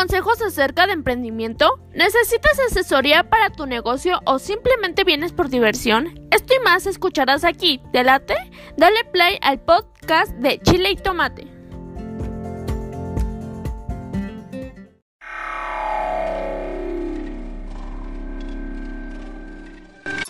consejos acerca de emprendimiento? ¿Necesitas asesoría para tu negocio o simplemente vienes por diversión? Esto y más escucharás aquí. ¿Te late? Dale play al podcast de Chile y Tomate.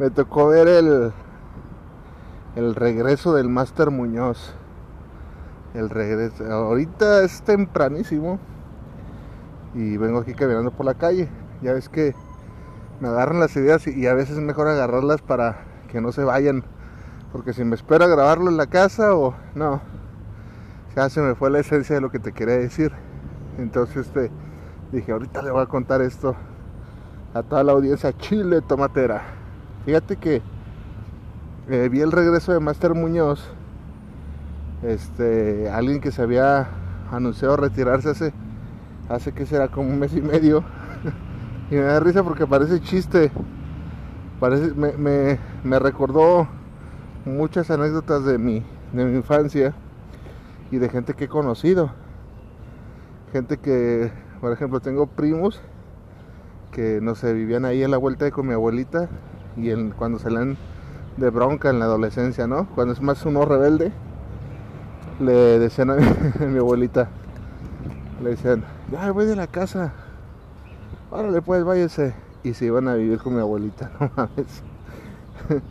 me tocó ver el, el regreso del Master Muñoz. El regreso. Ahorita es tempranísimo. Y vengo aquí caminando por la calle. Ya ves que me agarran las ideas y, a veces es mejor agarrarlas para que no se vayan. Porque si me espero grabarlo en la casa o no. Ya se me fue la esencia de lo que te quería decir. Entonces este, dije, ahorita le voy a contar esto a toda la audiencia chile tomatera. Fíjate que eh, vi el regreso de Master Muñoz. Este, alguien que se había anunciado retirarse hace, hace que será como un mes y medio. y me da risa porque parece chiste. Parece, me, me, recordó muchas anécdotas de mi, de mi infancia y de gente que he conocido. Gente que, por ejemplo, tengo primos que no sé, vivían ahí en la vuelta con mi abuelita y en, cuando salen de bronca en la adolescencia, ¿no? Cuando es más uno rebelde, le decían a mi, abuelita, le decían, ya voy de la casa, órale pues váyase. Y se iban a vivir con mi abuelita, no mames.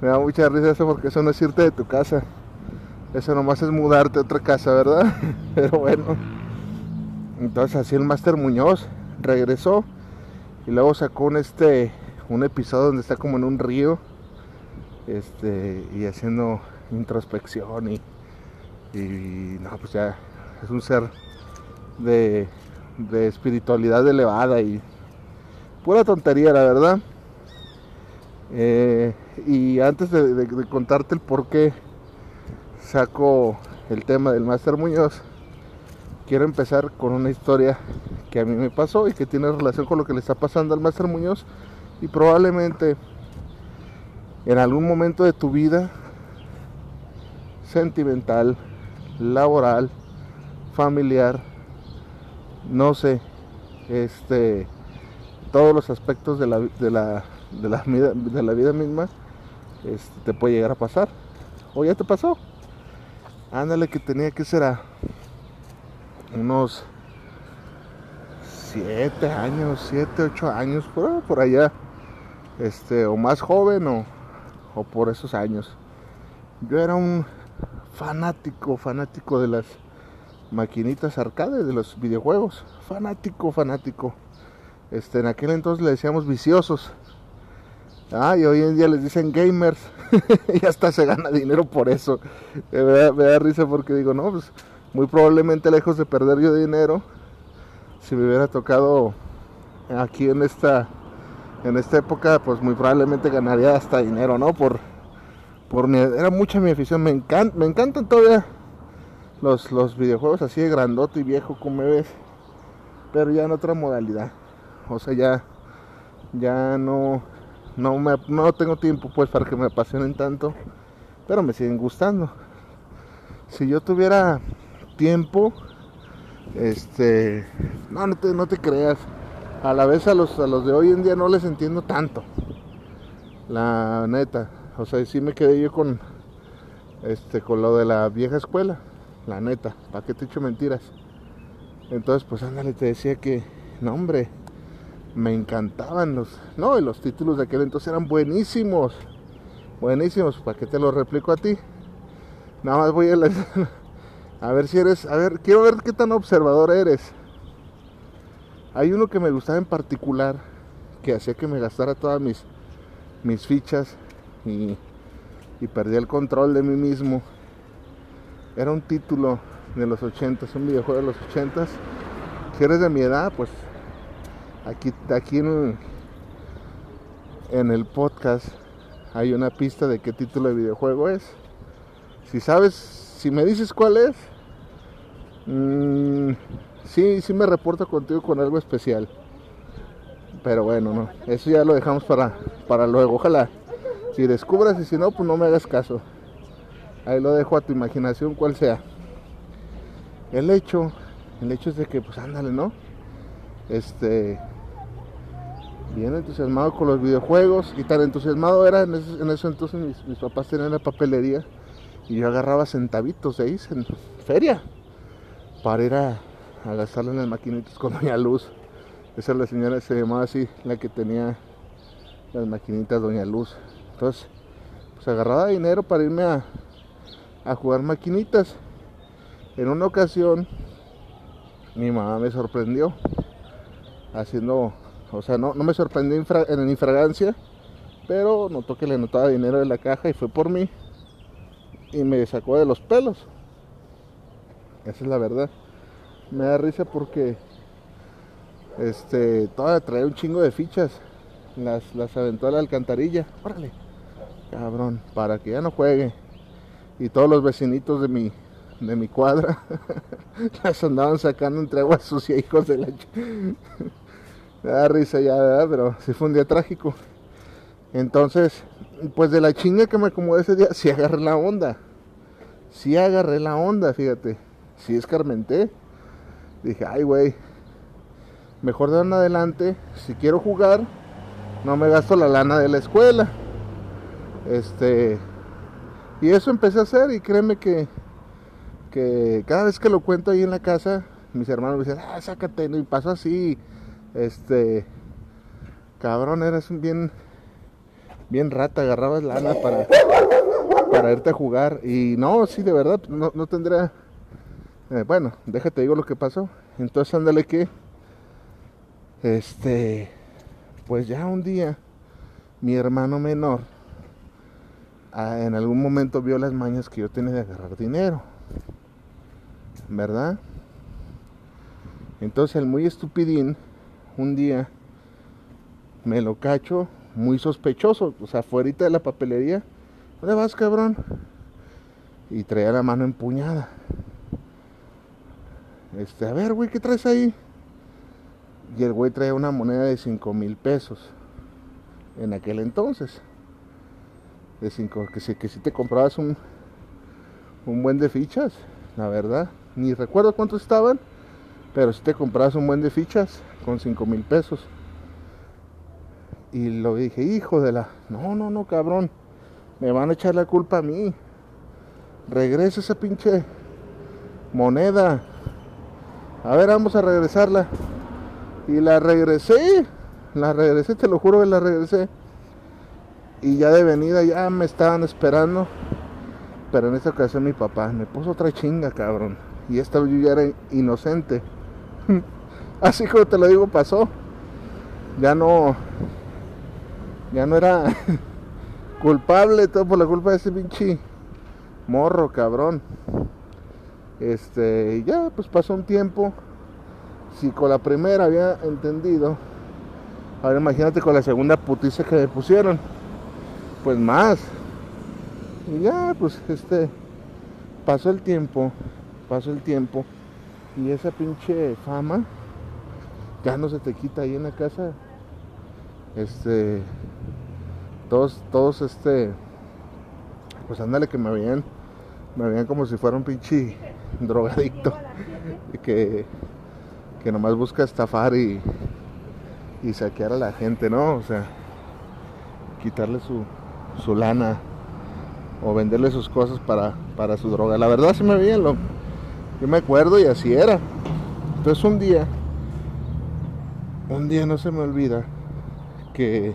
Me da mucha risa eso porque eso no es irte de tu casa. Eso nomás es mudarte a otra casa, ¿verdad? Pero bueno. Entonces así el Máster Muñoz regresó y luego sacó un este un episodio donde está como en un río este y haciendo introspección y, y no pues ya es un ser de, de espiritualidad elevada y pura tontería la verdad. Eh, y antes de, contarte el por qué saco el tema del Máster Muñoz quiero empezar con una historia que a mí me pasó y que tiene relación con lo que le está pasando al Máster Muñoz y probablemente en algún momento de tu vida sentimental, laboral, familiar, no sé, este, todos los aspectos de la, de la, de la, vida, de la vida misma este, te puede llegar a pasar. O ya te pasó. Ándale que tenía que ser a unos 7 años, 7, 8 años, por, por allá este, o más joven o, o por esos años. Yo era un fanático, fanático de las maquinitas arcade, de los videojuegos. Fanático, fanático. Este, en aquel entonces le decíamos viciosos. Ah, y hoy en día les dicen gamers. y hasta se gana dinero por eso. Me da, me da, risa porque digo, no, pues muy probablemente lejos de perder yo dinero, si me hubiera tocado aquí en esta en esta época pues muy probablemente ganaría hasta dinero, ¿no? Por, por era mucha mi afición, me, encanta, me encantan todavía los, los videojuegos así de grandote y viejo como ves, pero ya en otra modalidad, o sea ya, ya no, no, me, no tengo tiempo pues para que me apasionen tanto, pero me siguen gustando. Si yo tuviera tiempo, este, no, no te, no te creas a la vez a los, a los de hoy en día no les entiendo tanto. La neta. O sea, sí me quedé yo con este con lo de la vieja escuela. La neta. ¿Para qué te echo mentiras? Entonces, pues ándale, te decía que, no hombre, me encantaban los, no, los títulos de aquel entonces eran buenísimos. Buenísimos, ¿para qué te lo replico a ti? Nada más voy a, a ver si eres, a ver, quiero ver qué tan observador eres. Hay uno que me gustaba en particular, que hacía que me gastara todas mis, fichas y, y perdía el control de mí mismo. Era un título de los 80 un videojuego de los 80 si eres de mi edad, pues aquí, en, el podcast hay una pista de qué título de videojuego es. Si sabes, si me dices cuál es, mmm, sí, sí me reporto contigo con algo especial. Pero bueno, no, eso ya lo dejamos para, para luego. Ojalá, si descubras y si no, pues no me hagas caso. Ahí lo dejo a tu imaginación, cual sea. El hecho, el hecho es de que, pues ándale, ¿no? Este, bien entusiasmado con los videojuegos y tan entusiasmado era en ese, en ese entonces mis, papás tenían la papelería y yo agarraba centavitos de ahí en feria para ir a, a gastarlo en las maquinitas con Doña Luz. Esa es la señora, se llamaba así, la que tenía las maquinitas Doña Luz. Entonces, pues agarraba dinero para irme a, a jugar maquinitas. En una ocasión, mi mamá me sorprendió haciendo o sea, no, me sorprendió en infragancia, pero notó que le notaba dinero de la caja y fue por mí y me sacó de los pelos. Esa es la verdad. Me da risa porque este todavía trae un chingo de fichas. Las, las aventó a la alcantarilla. Órale, cabrón, para que ya no juegue. Y todos los vecinitos de mi, de mi cuadra las andaban sacando entre agua sucia, hijos de la. Me da risa ya, ¿verdad? Pero sí fue un día trágico. Entonces, pues de la chinga que me acomodé ese día, sí agarré la onda. Sí agarré la onda, fíjate. Sí escarmenté. Dije, ay, güey. Mejor de en adelante, si quiero jugar, no me gasto la lana de la escuela. Este. Y eso empecé a hacer y créeme que, que cada vez que lo cuento ahí en la casa, mis hermanos me dicen, ah, sácate, y pasó así. Este, cabrón, eras un bien, bien rata, agarrabas lana para, para irte a jugar. Y no, sí, de verdad, no, no tendría, eh, bueno, déjate digo lo que pasó. Entonces, ándale que, este, pues ya un día, mi hermano menor, ah, en algún momento vio las mañas que yo tenía de agarrar dinero, ¿verdad? Entonces el muy estupidín un día me lo cacho muy sospechoso, o sea, fuera de la papelería. ¿Dónde vas, cabrón? Y traía la mano empuñada. Este, a ver, güey, ¿qué traes ahí? Y el güey traía una moneda de 5 mil pesos. En aquel entonces. De 5, que si, que si te comprabas un, un buen de fichas, la verdad. Ni recuerdo cuántos estaban, pero si te comprabas un buen de fichas, con 5 mil pesos. Y lo dije, hijo de la... No, no, no, cabrón. Me van a echar la culpa a mí. Regresa esa pinche moneda. A ver, vamos a regresarla. Y la regresé. La regresé, te lo juro que la regresé. Y ya de venida ya me estaban esperando. Pero en esta ocasión mi papá me puso otra chinga, cabrón. Y esta yo ya era inocente. Así como te lo digo, pasó. Ya no. Ya no era culpable todo por la culpa de ese pinche morro, cabrón. Este, ya, pues pasó un tiempo. Si con la primera había entendido, ahora imagínate con la segunda putiza que me pusieron. Pues más. Y ya, pues este, pasó el tiempo, pasó el tiempo. Y esa pinche fama ya no se te quita ahí en la casa. Este, todos, todos, este, pues ándale que me veían, me veían como si fuera un pinche drogadicto que, que nomás busca estafar y, y saquear a la gente, ¿no? O sea, quitarle su, su lana o venderle sus cosas para, para su droga. La verdad se me veían, lo, yo me acuerdo y así era. Entonces un día un día no se me olvida que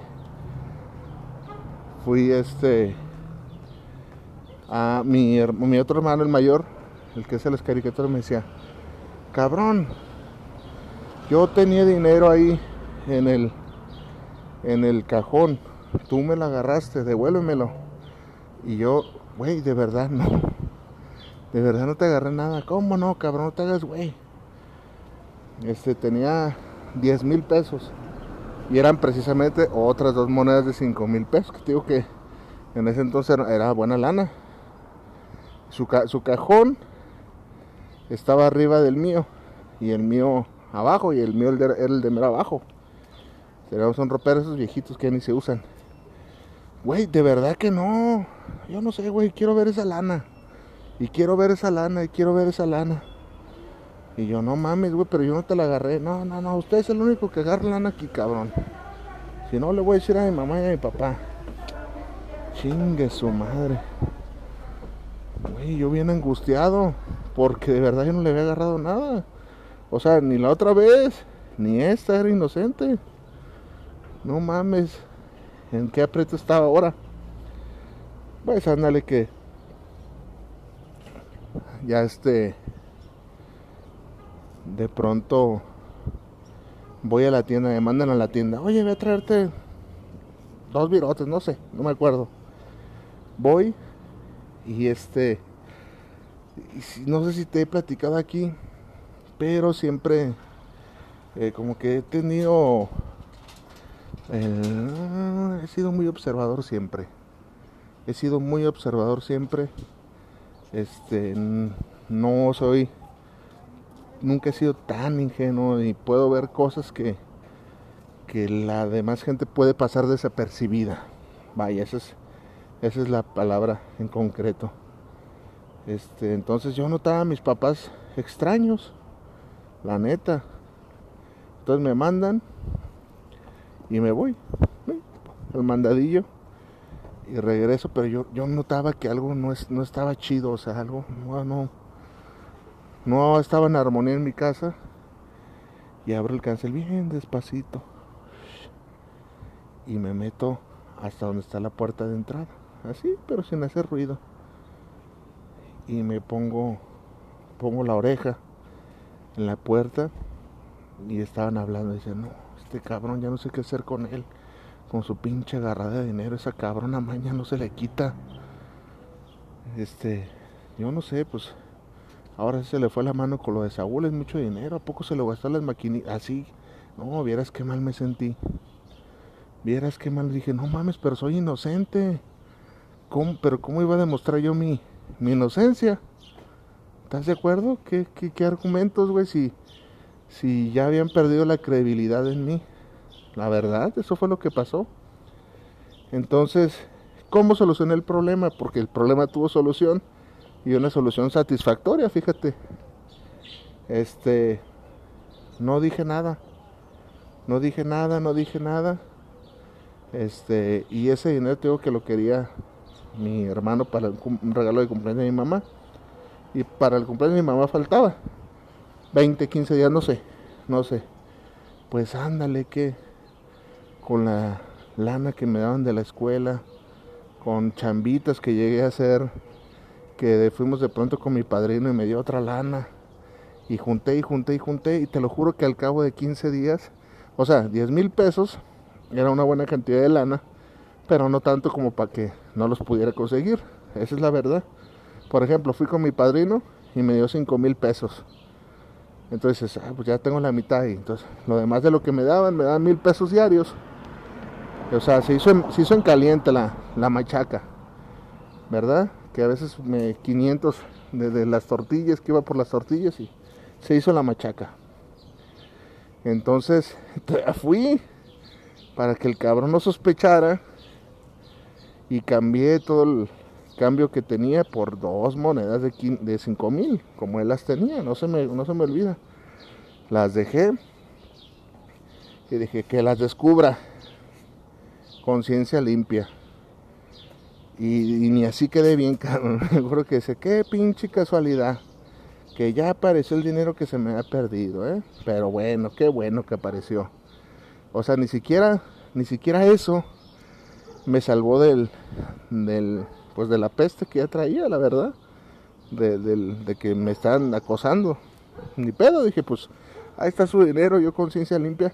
fui este a mi, otro hermano, el mayor, el que hace las caricaturas, me decía, cabrón, yo tenía dinero ahí en el, en el cajón, tú me lo agarraste, devuélvemelo. Y yo, güey, de verdad no, de verdad no te agarré nada, ¿cómo no, cabrón? No te hagas, güey este, tenía 10 mil pesos. Y eran precisamente otras dos monedas de 5 mil pesos. Que digo que en ese entonces era buena lana. Su, su cajón estaba arriba del mío. Y el mío abajo. Y el mío era el de mero abajo. Son roperos esos viejitos que ni se usan. Güey, de verdad que no. Yo no sé, güey. Quiero ver esa lana. Y quiero ver esa lana. Y quiero ver esa lana. Y yo, no mames, güey, pero yo no te la agarré. No, no, no. Usted es el único que agarra lana aquí, cabrón. Si no, le voy a decir a mi mamá y a mi papá. Chingue su madre. Güey, yo bien angustiado. Porque de verdad yo no le había agarrado nada. O sea, ni la otra vez. Ni esta era inocente. No mames. ¿En qué aprieto estaba ahora? Pues ándale que ya este de pronto voy a la tienda, me mandan a la tienda, oye, voy a traerte dos virotes, no sé, no me acuerdo. Voy y este, no sé si te he platicado aquí, pero siempre eh, como que he tenido eh, he sido muy observador siempre. He sido muy observador siempre. Este, no soy, nunca he sido tan ingenuo y puedo ver cosas que, que la demás gente puede pasar desapercibida. Vaya, esa es, esa es la palabra en concreto. Este, entonces yo notaba a mis papás extraños, la neta. Entonces me mandan y me voy al mandadillo. Y regreso, pero yo, yo notaba que algo no, es, no estaba chido, o sea, algo no, no, no estaba en armonía en mi casa. Y abro el cancel bien despacito. Y me meto hasta donde está la puerta de entrada, así, pero sin hacer ruido y me pongo pongo la oreja en la puerta y estaban hablando dicen, no, este cabrón ya no sé qué hacer con él. Con su pinche agarrada de dinero, esa cabrona maña no se le quita. Este, yo no sé, pues ahora se le fue la mano con lo de Saúl, es mucho dinero. ¿A poco se lo gastó las maquinitas? Así, no, vieras qué mal me sentí. Vieras qué mal dije, no mames, pero soy inocente. ¿Cómo, pero ¿cómo iba a demostrar yo mi, mi inocencia? ¿Estás de acuerdo? ¿Qué, qué, qué argumentos, güey? Si si ya habían perdido la credibilidad en mí. La verdad, eso fue lo que pasó. Entonces, ¿cómo solucioné el problema? Porque el problema tuvo solución y una solución satisfactoria, fíjate. Este, no dije nada. No dije nada, no dije nada. Este, y ese dinero tengo que lo quería mi hermano para un regalo de cumpleaños de mi mamá. Y para el cumpleaños de mi mamá faltaba. 20, 15 días, no sé, no sé. Pues ándale que con la lana que me daban de la escuela, con chambitas que llegué a hacer, que fuimos de pronto con mi padrino y me dio otra lana. Y junté y junté y junté y te lo juro que al cabo de 15 días, o sea, 10 mil pesos, era una buena cantidad de lana, pero no tanto como para que no los pudiera conseguir. Esa es la verdad. Por ejemplo, fui con mi padrino y me dio 5 mil pesos. Entonces, ah, pues ya tengo la mitad entonces lo demás de lo que me daban, me daban mil pesos diarios. O sea, se hizo en, se hizo en caliente la, la machaca, ¿verdad? Que a veces me 500 de, las tortillas, que iba por las tortillas y se hizo la machaca. Entonces, fui para que el cabrón no sospechara y cambié todo el cambio que tenía por dos monedas de, de 5 mil, como él las tenía, no se, me, no se me olvida. Las dejé y dije que las descubra. Conciencia limpia. Y, ni así quedé bien, cabrón. Me que sé, qué pinche casualidad. Que ya apareció el dinero que se me ha perdido, ¿eh? Pero bueno, qué bueno que apareció. O sea, ni siquiera, ni siquiera eso me salvó del, del, pues de la peste que ya traía, la verdad, de, que me están acosando. Ni pedo, dije, pues ahí está su dinero, yo conciencia limpia,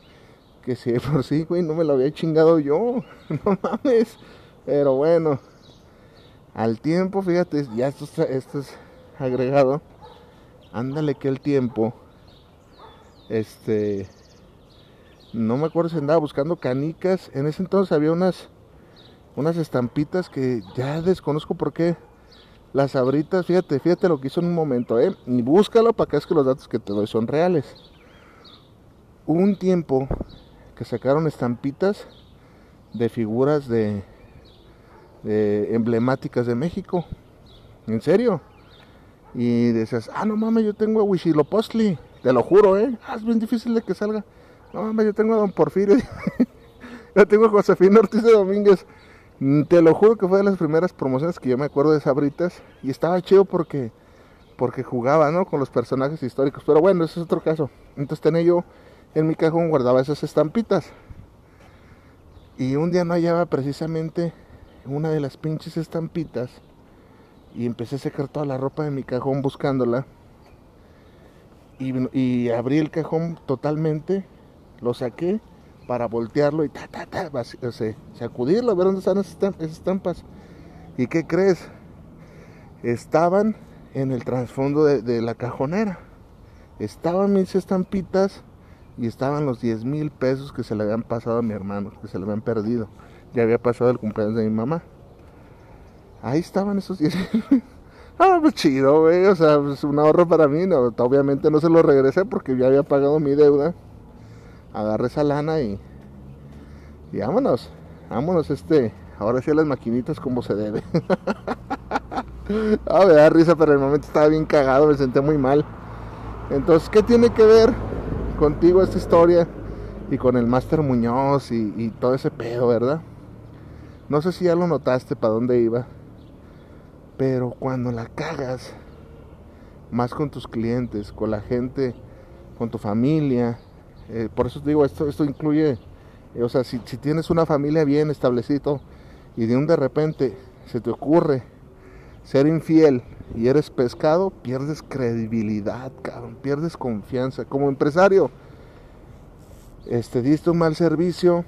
que si por sí, güey, no me lo había chingado yo, no mames. Pero bueno, al tiempo, fíjate, ya esto, esto es agregado. Ándale que el tiempo Este, no me acuerdo si andaba buscando canicas. En ese entonces había unas, unas estampitas que ya desconozco por qué. Las abritas, fíjate, fíjate lo que hizo en un momento, ¿eh? Y búscalo para que es que los datos que te doy son reales. Hubo un tiempo que sacaron estampitas de figuras de, de emblemáticas de México. En serio. Y decías, ah, no mames, yo tengo a Huichilopochtli. Te lo juro, ¿eh? Ah, es bien difícil de que salga. No mames, yo tengo a Don Porfirio. yo tengo a Josefina Ortiz de Domínguez. Mm, Te lo juro que fue de las primeras promociones que yo me acuerdo de Sabritas. Y estaba chido porque, porque jugaba, ¿no? Con los personajes históricos. Pero bueno, ese es otro caso. Entonces tenía yo en mi cajón guardaba esas estampitas. Y un día no hallaba precisamente una de las pinches estampitas. Y empecé a sacar toda la ropa de mi cajón buscándola. Y abrí el cajón totalmente. Lo saqué para voltearlo y ta, ta, ta, sacudirlo, a ver dónde están esas estam- esas estampas. ¿Y qué crees? Estaban en el trasfondo de, la cajonera. Estaban mis estampitas y estaban los 10 mil pesos que se le habían pasado a mi hermano, que se le habían perdido. Ya había pasado el cumpleaños de mi mamá. Ahí estaban esos 10 mil. Ah, pues chido, güey. O sea, pues un ahorro para mí. No, obviamente no se lo regresé porque ya había pagado mi deuda. Agarré esa lana y. Y vámonos. Vámonos, este. Ahora sí las maquinitas como se debe. ah, me da risa, pero en el momento estaba bien cagado, me senté muy mal. Entonces, ¿qué tiene que ver contigo esta historia? Y con el Máster Muñoz y, y todo ese pedo, ¿verdad? No sé si ya lo notaste para dónde iba. Pero cuando la cagas, más con tus clientes, con la gente, con tu familia, eh, por eso te digo, esto, esto incluye, eh, o sea, si, si tienes una familia bien establecida y de un de repente se te ocurre ser infiel y eres pescado, pierdes credibilidad, cabrón, pierdes confianza. Como empresario, este, diste un mal servicio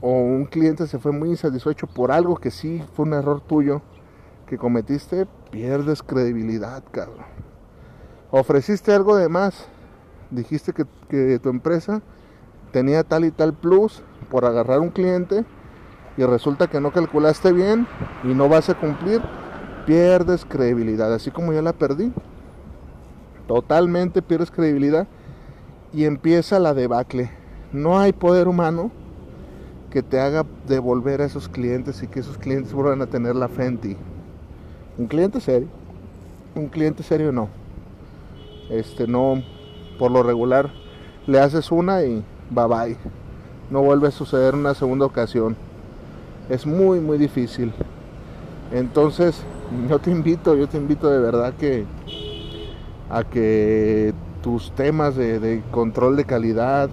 o un cliente se fue muy insatisfecho por algo que sí fue un error tuyo que cometiste, pierdes credibilidad, cabrón. Ofreciste algo de más, dijiste que, que tu empresa tenía tal y tal plus por agarrar un cliente y resulta que no calculaste bien y no vas a cumplir, pierdes credibilidad, así como yo la perdí. Totalmente pierdes credibilidad y empieza la debacle. No hay poder humano que te haga devolver a esos clientes y que esos clientes vuelvan a tener la fe en ti. Un cliente serio, un cliente serio no. Este no, por lo regular, le haces una y bye bye. No vuelve a suceder una segunda ocasión. Es muy, muy difícil. Entonces, yo te invito, yo te invito de verdad que a que tus temas de, control de calidad,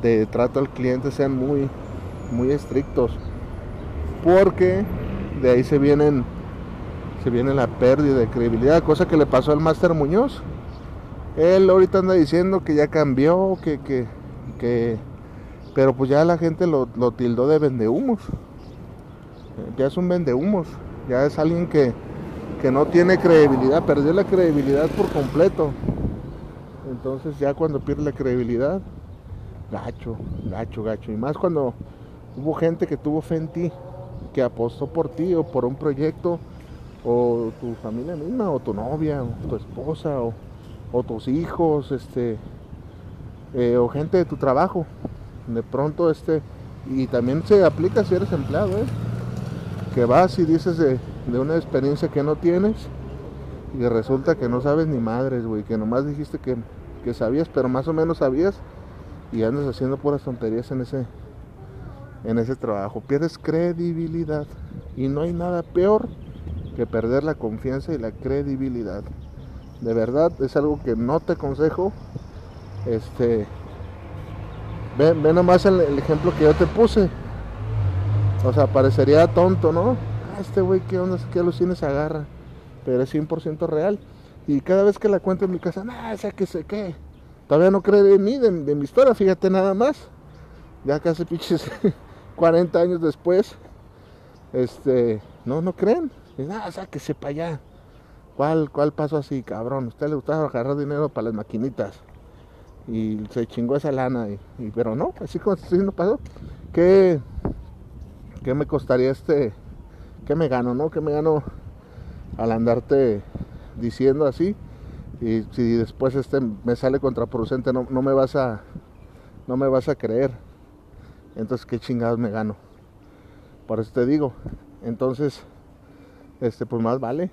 de trato al cliente sean muy, muy estrictos. Porque de ahí se vienen, se viene la pérdida de credibilidad, cosa que le pasó al Máster Muñoz. Él ahorita anda diciendo que ya cambió, que, que, que pero pues ya la gente lo, tildó de vendehumos. Ya es un vendehumos, ya es alguien que, que no tiene credibilidad, perdió la credibilidad por completo. Entonces ya cuando pierde la credibilidad, gacho, gacho, gacho. Y más cuando hubo gente que tuvo fe en ti, que apostó por ti o por un proyecto, o tu familia misma, o tu novia, o tu esposa, o, o tus hijos, este, eh, o gente de tu trabajo. De pronto, este, y también se aplica si eres empleado, ¿eh? que vas y dices de, de una experiencia que no tienes y resulta que no sabes ni madres, güey, que nomás dijiste que, que sabías, pero más o menos sabías y andas haciendo puras tonterías en ese en ese trabajo. Pierdes credibilidad y no hay nada peor que perder la confianza y la credibilidad. De verdad es algo que no te aconsejo. Este ve, ve nomás el, ejemplo que yo te puse. O sea, parecería tonto, ¿no? Ah, este güey, ¿qué onda? ¿Qué alucines agarra? Pero es 100% real. Y cada vez que la cuento en mi casa, nah, sé que sé qué. Todavía no cree de mí, de, de mi historia, fíjate nada más. Ya casi pinches 40 años después. Este, no, no creen. Ah, sáquese para allá. ¿Cuál, ¿Cuál pasó así, cabrón? ¿A usted le gustaba agarrar dinero para las maquinitas? y se chingó esa lana. Y, pero no, así como estoy diciendo pasó. ¿Qué, ¿Qué me costaría este? ¿Qué me gano, no? ¿Qué me gano al andarte diciendo así? Y si después este me sale contraproducente, no, no me vas a no me vas a creer. Entonces, ¿qué chingados me gano? Por eso te digo. Entonces, este pues más vale,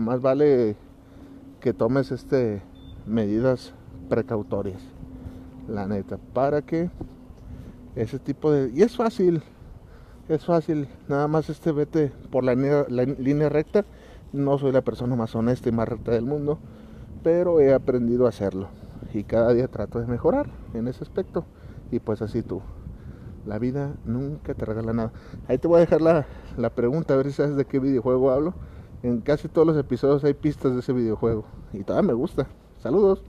más vale que tomes este medidas precautorias. La neta, para que ese tipo de y es fácil. Es fácil, nada más este vete por la la línea recta. No soy la persona más honesta y más recta del mundo pero he aprendido a hacerlo y cada día trato de mejorar en ese aspecto y pues así tú. La vida nunca te regala nada. Ahí te voy a dejar la, la pregunta, a ver si sabes de qué videojuego hablo. En casi todos los episodios hay pistas de ese videojuego y todavía me gusta. Saludos.